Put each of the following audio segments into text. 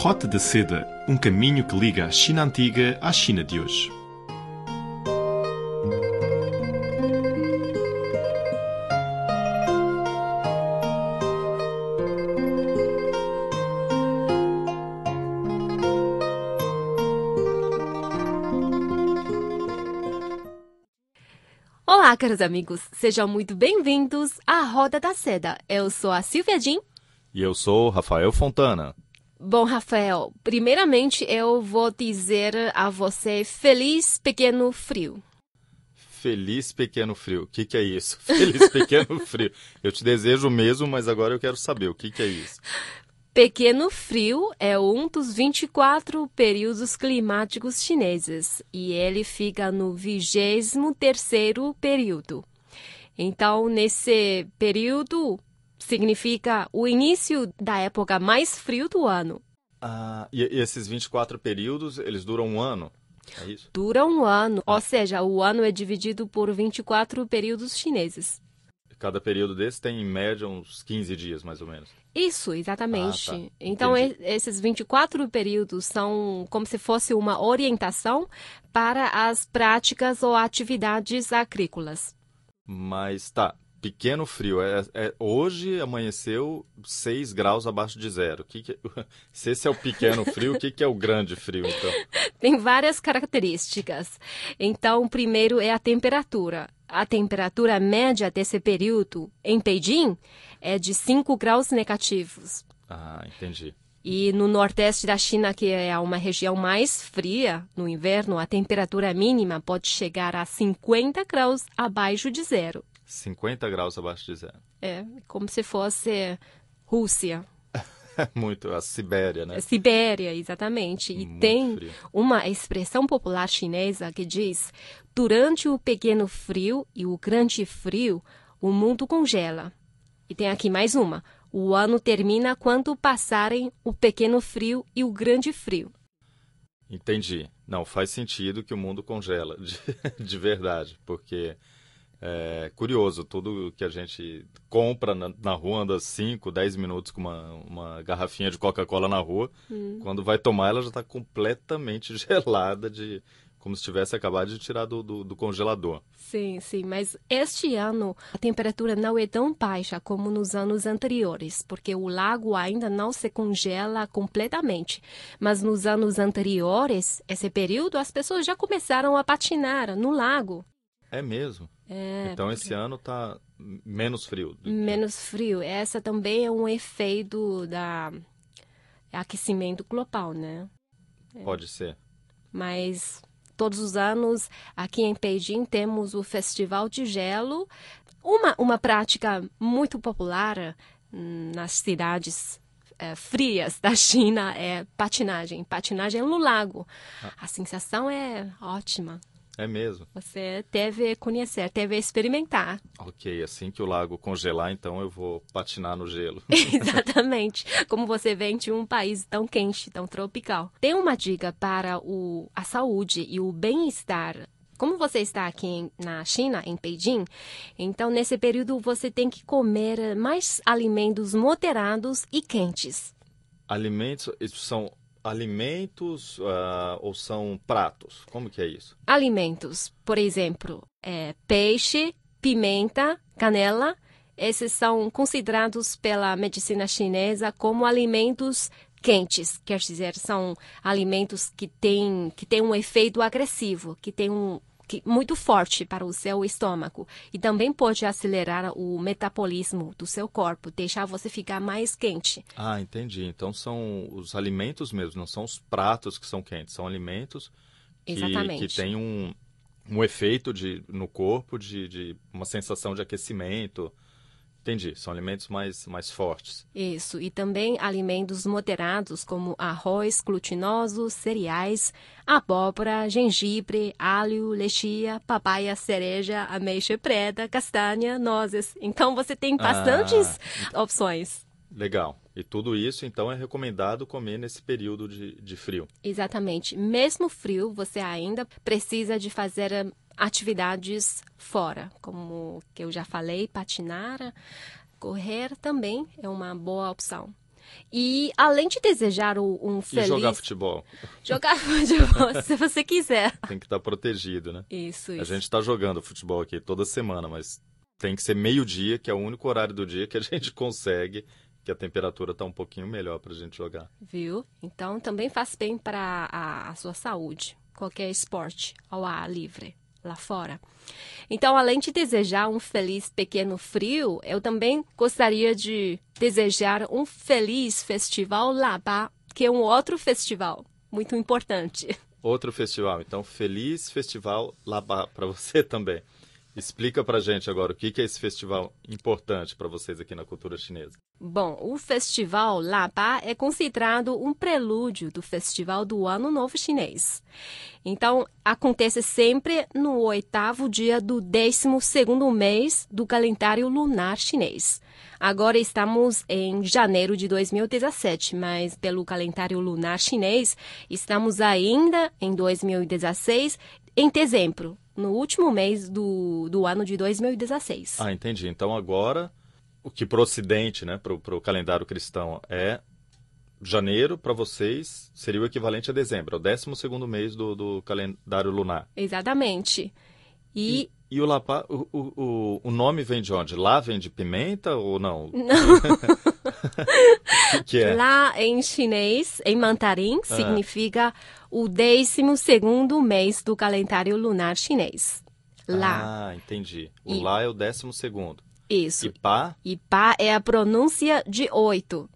Rota da Seda, um caminho que liga a China antiga à China de hoje. Olá, caros amigos, sejam muito bem-vindos à Roda da Seda. Eu sou a Silvia Jin. E eu sou Rafael Fontana. Bom, Rafael, primeiramente eu vou dizer a você feliz pequeno frio. Feliz pequeno frio. O que, que é isso? Feliz pequeno frio. Eu te desejo mesmo, mas agora eu quero saber o que, que é isso. Pequeno Frio é um dos 24 períodos climáticos chineses e ele fica no 23º período. Então, nesse período, significa o início da época mais frio do ano. Ah, e, e esses 24 períodos, eles duram um ano? É isso? Dura um ano, ou seja, o ano é dividido por 24 períodos chineses. Cada período desse tem, em média, uns 15 dias, mais ou menos. Isso, exatamente. Ah, tá. Então, Entendi. e- esses 24 períodos são como se fosse uma orientação para as práticas ou atividades agrícolas. Mas tá, pequeno frio. É, é- hoje amanheceu 6 graus abaixo de zero. Que que- se esse é o pequeno frio, o que, que é o grande frio, então? Tem várias características. Então, primeiro é a temperatura. A temperatura média desse período em Beijing é de 5 graus negativos. Ah, entendi. E no nordeste da China, que é uma região mais fria, no inverno, a temperatura mínima pode chegar a 50 graus abaixo de zero. 50 graus abaixo de zero. É como se fosse Rússia, muito, a Sibéria, né? Sibéria, exatamente. E Muito tem frio. uma expressão popular chinesa que diz: durante o pequeno frio e o grande frio, o mundo congela. E tem aqui mais uma: o ano termina quando passarem o pequeno frio e o grande frio. Entendi. Não, faz sentido que o mundo congela, de, de verdade, porque é curioso, tudo que a gente compra na, na rua anda 5, 10 minutos com uma, uma garrafinha de Coca-Cola na rua, quando vai tomar ela já está completamente gelada, de como se tivesse acabado de tirar do, do, do congelador. Sim, sim, mas este ano a temperatura não é tão baixa como nos anos anteriores, porque o lago ainda não se congela completamente. Mas nos anos anteriores, esse período, as pessoas já começaram a patinar no lago. É mesmo. É, então esse ano está menos frio. que- menos frio. Essa também é um efeito da aquecimento global, né? Pode ser. mas todos os anos aqui em Beijing temos o Festival de Gelo, uma, uma prática muito popular hum, nas cidades eh, frias da China é patinagem, patinagem no lago. A sensação é ótima. É mesmo. Você deve conhecer, deve experimentar. Ok, assim que o lago congelar, então eu vou patinar no gelo. Exatamente. Como você vem de um país tão quente, tão tropical. Tem uma dica para o, a saúde e o bem-estar. Como você está aqui na China, em Beijing, então nesse período você tem que comer mais alimentos moderados e quentes. Alimentos, são alimentos ah, ou são pratos? Como que é isso? Alimentos, por exemplo, é, peixe, pimenta, canela. Esses são considerados pela medicina chinesa como alimentos quentes, quer dizer, são alimentos que têm que têm um efeito agressivo, que tem um que, muito forte para o seu estômago e também pode acelerar o metabolismo do seu corpo, deixar você ficar mais quente. Ah, entendi. Então são os alimentos mesmo, não são os pratos que são quentes, são alimentos que, Exatamente. que têm um, um efeito de, no corpo de, de uma sensação de aquecimento. Entendi, são alimentos mais, mais fortes. Isso, e também alimentos moderados como arroz glutinoso, cereais, abóbora, gengibre, alho, lexia, papaya, cereja, ameixa preta, castanha, nozes. Então você tem bastantes opções. Legal. E tudo isso, então, é recomendado comer nesse período de, de frio. Exatamente. Mesmo frio, você ainda precisa de fazer atividades fora, como que eu já falei, patinar, correr também é uma boa opção. E além de desejar um E feliz... jogar futebol. Jogar futebol, se você quiser. Tem que estar protegido, né? Isso, A isso. gente está jogando futebol aqui toda semana, mas tem que ser meio-dia, que é o único horário do dia que a gente consegue, que a temperatura está um pouquinho melhor para a gente jogar. Viu? Então também faz bem para a, a sua saúde, qualquer esporte ao ar livre lá fora. Então, além de desejar um feliz pequeno frio, eu também gostaria de desejar um feliz festival Labá, que é um outro festival muito importante. Outro festival, então feliz festival Labá para você também. Explica para gente agora o que é esse festival importante para vocês aqui na cultura chinesa. Bom, o festival Labá é considerado um prelúdio do festival do Ano Novo Chinês. Então, acontece sempre no oitavo dia do décimo segundo mês do calendário lunar chinês. Agora estamos em janeiro de 2017, mas pelo calendário lunar chinês, estamos ainda em 2016, em dezembro, no último mês do, do ano de 2016. Ah, entendi. Então agora o que para o Ocidente, né, para o calendário cristão é janeiro para vocês seria o equivalente a dezembro, é o 12 segundo mês do, do calendário lunar. Exatamente. E, E o Lapá, o, o, o- o nome vem de onde? Lá vem de pimenta ou não? Não. Que, é? lá em chinês, em mandarim, significa o décimo segundo mês do calendário lunar chinês. Lá. Ah, entendi. O E- lá é o décimo segundo. Isso. E pá, E pá é a pronúncia de oito.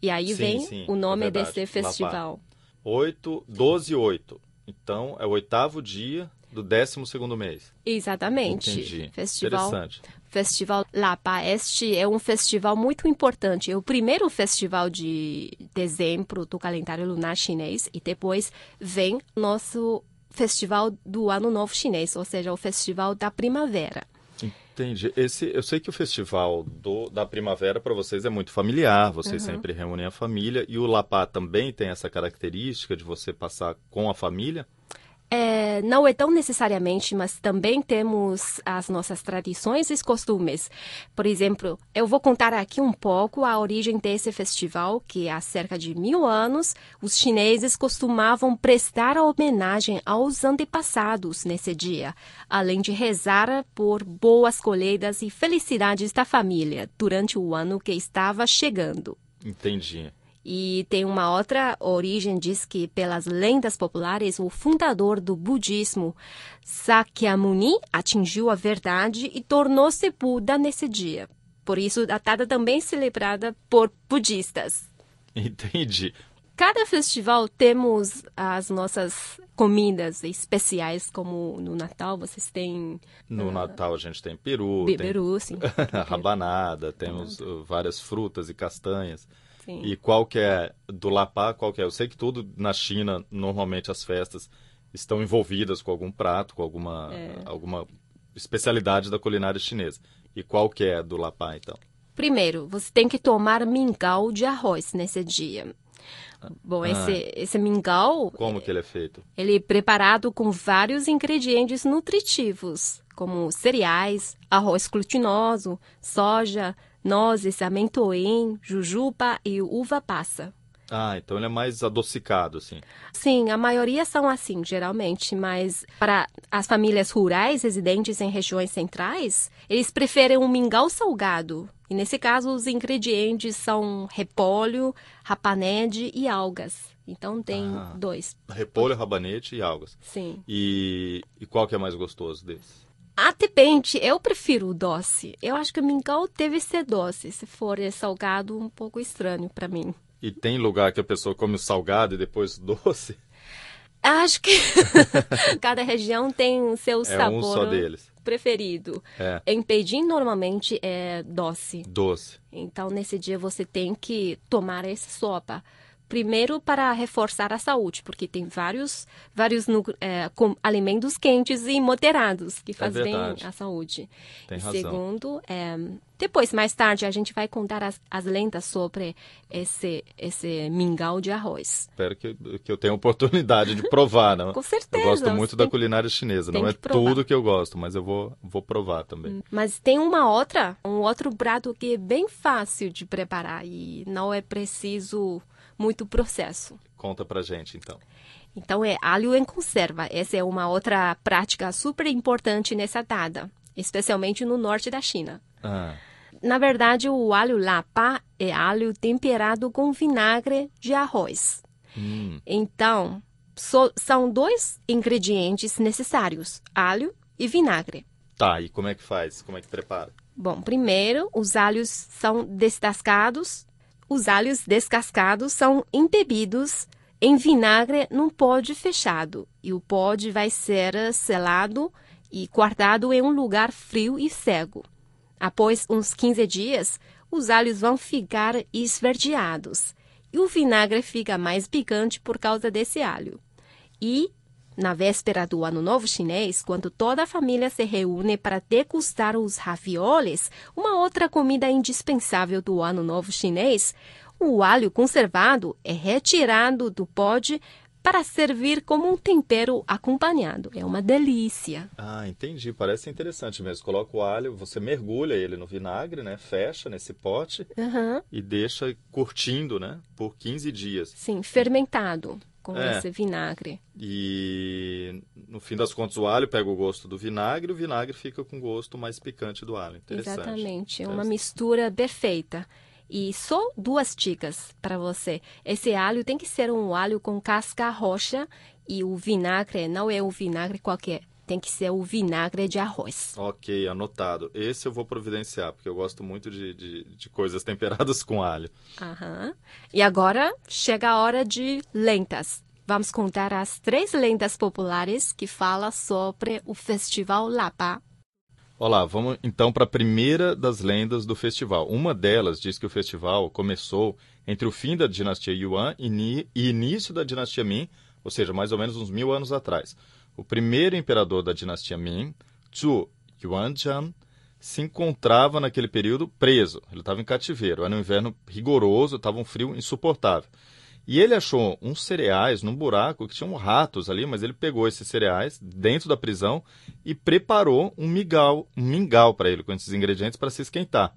E aí Sim, vem sim, o nome é desse festival. 8, 12 e 8. Então é o oitavo dia do décimo segundo mês. Exatamente. Entendi. Festival Interessante. Festival Lapa Este é um festival muito importante. É o primeiro festival de dezembro do calendário lunar chinês e depois vem nosso festival do Ano Novo Chinês, ou seja, o festival da primavera. Entendi. Esse, eu sei que o festival do, da primavera para vocês é muito familiar, vocês sempre reúnem a família e o Lapá também tem essa característica de você passar com a família. É, não é tão necessariamente, mas também temos as nossas tradições e costumes. Por exemplo, eu vou contar aqui um pouco a origem desse festival, que há cerca de mil anos os chineses costumavam prestar homenagem aos antepassados nesse dia, além de rezar por boas colheitas e felicidades da família durante o ano que estava chegando. Entendi. E tem uma outra origem, diz que pelas lendas populares, o fundador do budismo, Sakyamuni, atingiu a verdade e tornou-se Buda nesse dia. Por isso, a data também é celebrada por budistas. Entendi. Cada festival temos as nossas comidas especiais, como no Natal vocês têm No Natal a gente tem peru, be- tem peru, sim. rabanada, temos uh, várias frutas e castanhas. Sim. E qual que é do Lapá, qual que é? Eu sei que tudo na China, normalmente as festas estão envolvidas com algum prato, com alguma, É. alguma especialidade da culinária chinesa. E qual que é do Lapá, então? Primeiro, você tem que tomar mingau de arroz nesse dia. Bom, Ah. esse, esse mingau, Como que ele é feito? ele é preparado com vários ingredientes nutritivos, como cereais, arroz glutinoso, soja, nozes, amendoim, jujuba e uva passa. Ah, então ele é mais adocicado, assim. Sim, a maioria são assim, geralmente, mas para as famílias rurais residentes em regiões centrais, eles preferem um mingau salgado. E nesse caso, os ingredientes são repolho, rapanede e algas. Então tem Ah. dois. Repolho, rabanete e algas. Sim. E, e qual que é mais gostoso desses? Ah, depende. Eu prefiro o doce. Eu acho que o mingau deve ser doce. Se for salgado, um pouco estranho para mim. E tem lugar que a pessoa come o salgado e depois o doce? Acho que cada região tem seu É sabor um só deles. preferido. É, Em Beijing, normalmente é doce. doce. Então, nesse dia, você tem que tomar essa sopa. Primeiro, para reforçar a saúde, porque tem vários, vários é, alimentos quentes e moderados que fazem bem verdade. à saúde. Tem E razão. Segundo, é, Depois, mais tarde, a gente vai contar as, as lendas sobre esse, esse mingau de arroz. Espero que, que eu tenha oportunidade de provar, não? Com certeza. Eu gosto muito da culinária chinesa. Não é tudo que eu gosto, mas eu vou, vou provar também. Hum, mas tem uma outra, um outro prato que é bem fácil de preparar e não é preciso muito processo. Conta pra gente, então. Então, é alho em conserva. Essa é uma outra prática super importante nessa data, especialmente no norte da China. Ah. Na verdade, o alho lapa é alho temperado com vinagre de arroz. Hum. Então, so, são dois ingredientes necessários: alho e vinagre. Tá, e como é que faz? Como é que prepara? Bom, primeiro, os alhos são descascados. Os alhos descascados são embebidos em vinagre num pote fechado. E o pote vai ser selado e guardado em um lugar frio e cego. Após uns 15 dias, os alhos vão ficar esverdeados e o vinagre fica mais picante por causa desse alho. E, na véspera do Ano Novo Chinês, quando toda a família se reúne para degustar os ravioles, uma outra comida indispensável do Ano Novo Chinês, o alho conservado é retirado do pote para servir como um tempero acompanhado. É uma delícia. Ah, entendi. Parece interessante mesmo. Coloca o alho, você mergulha ele no vinagre, né? Fecha nesse pote uhum. e deixa curtindo, né? Por 15 dias. Sim, fermentado com é. esse vinagre. E no fim das contas o alho pega o gosto do vinagre, e o vinagre fica com o gosto mais picante do alho. Exatamente, é uma mistura perfeita. E só duas dicas para você. Esse alho tem que ser um alho com casca roxa e o vinagre não é um vinagre qualquer. Tem que ser o vinagre de arroz. Ok, anotado. Esse eu vou providenciar, porque eu gosto muito de, de, de coisas temperadas com alho. Aham. E agora chega a hora de lentas. Vamos contar as três lendas populares que falam sobre o Festival Lapa Olá, vamos então para a primeira das lendas do festival. Uma delas diz que o festival começou entre o fim da dinastia Yuan e início da dinastia Ming, ou seja, mais ou menos uns mil anos atrás. O primeiro imperador da dinastia Ming, Zhu Yuanzhang, se encontrava naquele período preso. Ele estava em cativeiro. Era um inverno rigoroso, estava um frio insuportável. E ele achou uns cereais num buraco que tinham ratos ali, mas ele pegou esses cereais dentro da prisão e preparou um mingau, um mingau para ele com esses ingredientes para se esquentar.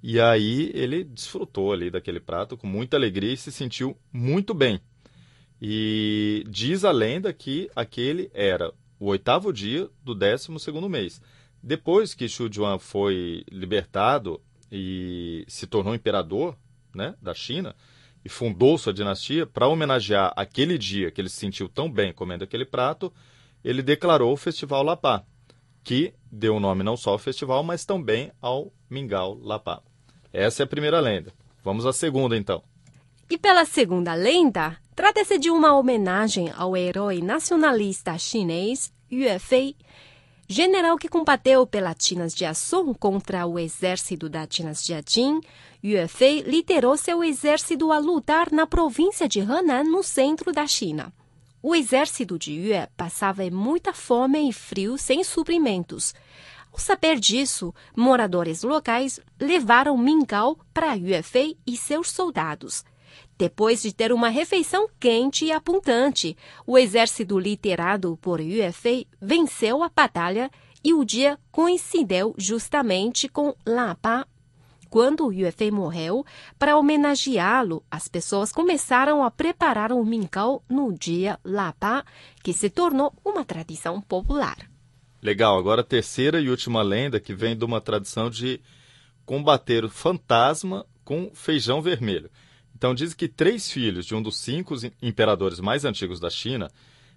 E aí ele desfrutou ali daquele prato com muita alegria e se sentiu muito bem. E diz a lenda que aquele era o oitavo dia do décimo segundo mês. Depois que Xu Juan foi libertado e se tornou imperador né, da China, e fundou sua dinastia, para homenagear aquele dia que ele se sentiu tão bem comendo aquele prato, ele declarou o Festival Lapá, que deu o nome não só ao festival, mas também ao Mingau Lapá. Essa é a primeira lenda. Vamos à segunda, então. E pela segunda lenda, trata-se de uma homenagem ao herói nacionalista chinês Yue Fei, general que combateu pela dinastia Song contra o exército da dinastia Jin, Yue Fei liderou seu exército a lutar na província de Henan, no centro da China. O exército de Yue passava muita fome e frio sem suprimentos. Ao saber disso, moradores locais levaram mingau para Yue Fei e seus soldados. Depois de ter uma refeição quente e apontante, o exército liderado por Yue venceu a batalha e o dia coincidiu justamente com Lapa. Quando Yue morreu, para homenageá-lo, as pessoas começaram a preparar o mingau no dia Lapa, que se tornou uma tradição popular. Legal, agora a terceira e última lenda que vem de uma tradição de combater o fantasma com feijão vermelho. Então diz que três filhos de um dos cinco imperadores mais antigos da China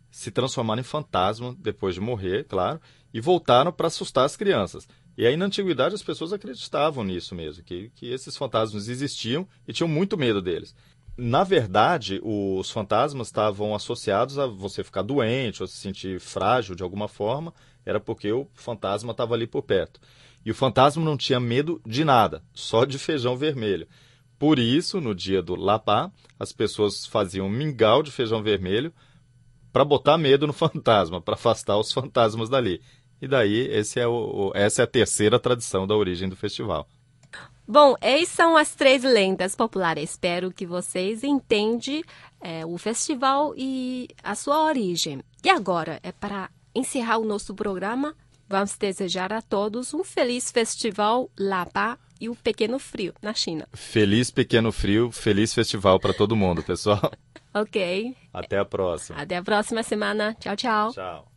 se transformaram em fantasma depois de morrer, claro, e voltaram para assustar as crianças. E aí na antiguidade as pessoas acreditavam nisso mesmo, que, que esses fantasmas existiam e tinham muito medo deles. Na verdade, os fantasmas estavam associados a você ficar doente ou se sentir frágil de alguma forma, era porque o fantasma estava ali por perto. E o fantasma não tinha medo de nada, só de feijão vermelho. Por isso, no dia do Lapá, as pessoas faziam mingau de feijão vermelho para botar medo no fantasma, para afastar os fantasmas dali. E daí, é o, essa é a terceira tradição da origem do festival. Bom, essas são as três lendas populares. Espero que vocês entendam é, o festival e a sua origem. E agora, é para encerrar o nosso programa, vamos desejar a todos um feliz festival Lapa e o Pequeno Frio na China. Feliz Pequeno Frio, feliz festival para todo mundo, pessoal. ok. Até a próxima. Até a próxima semana. Tchau, tchau. Tchau.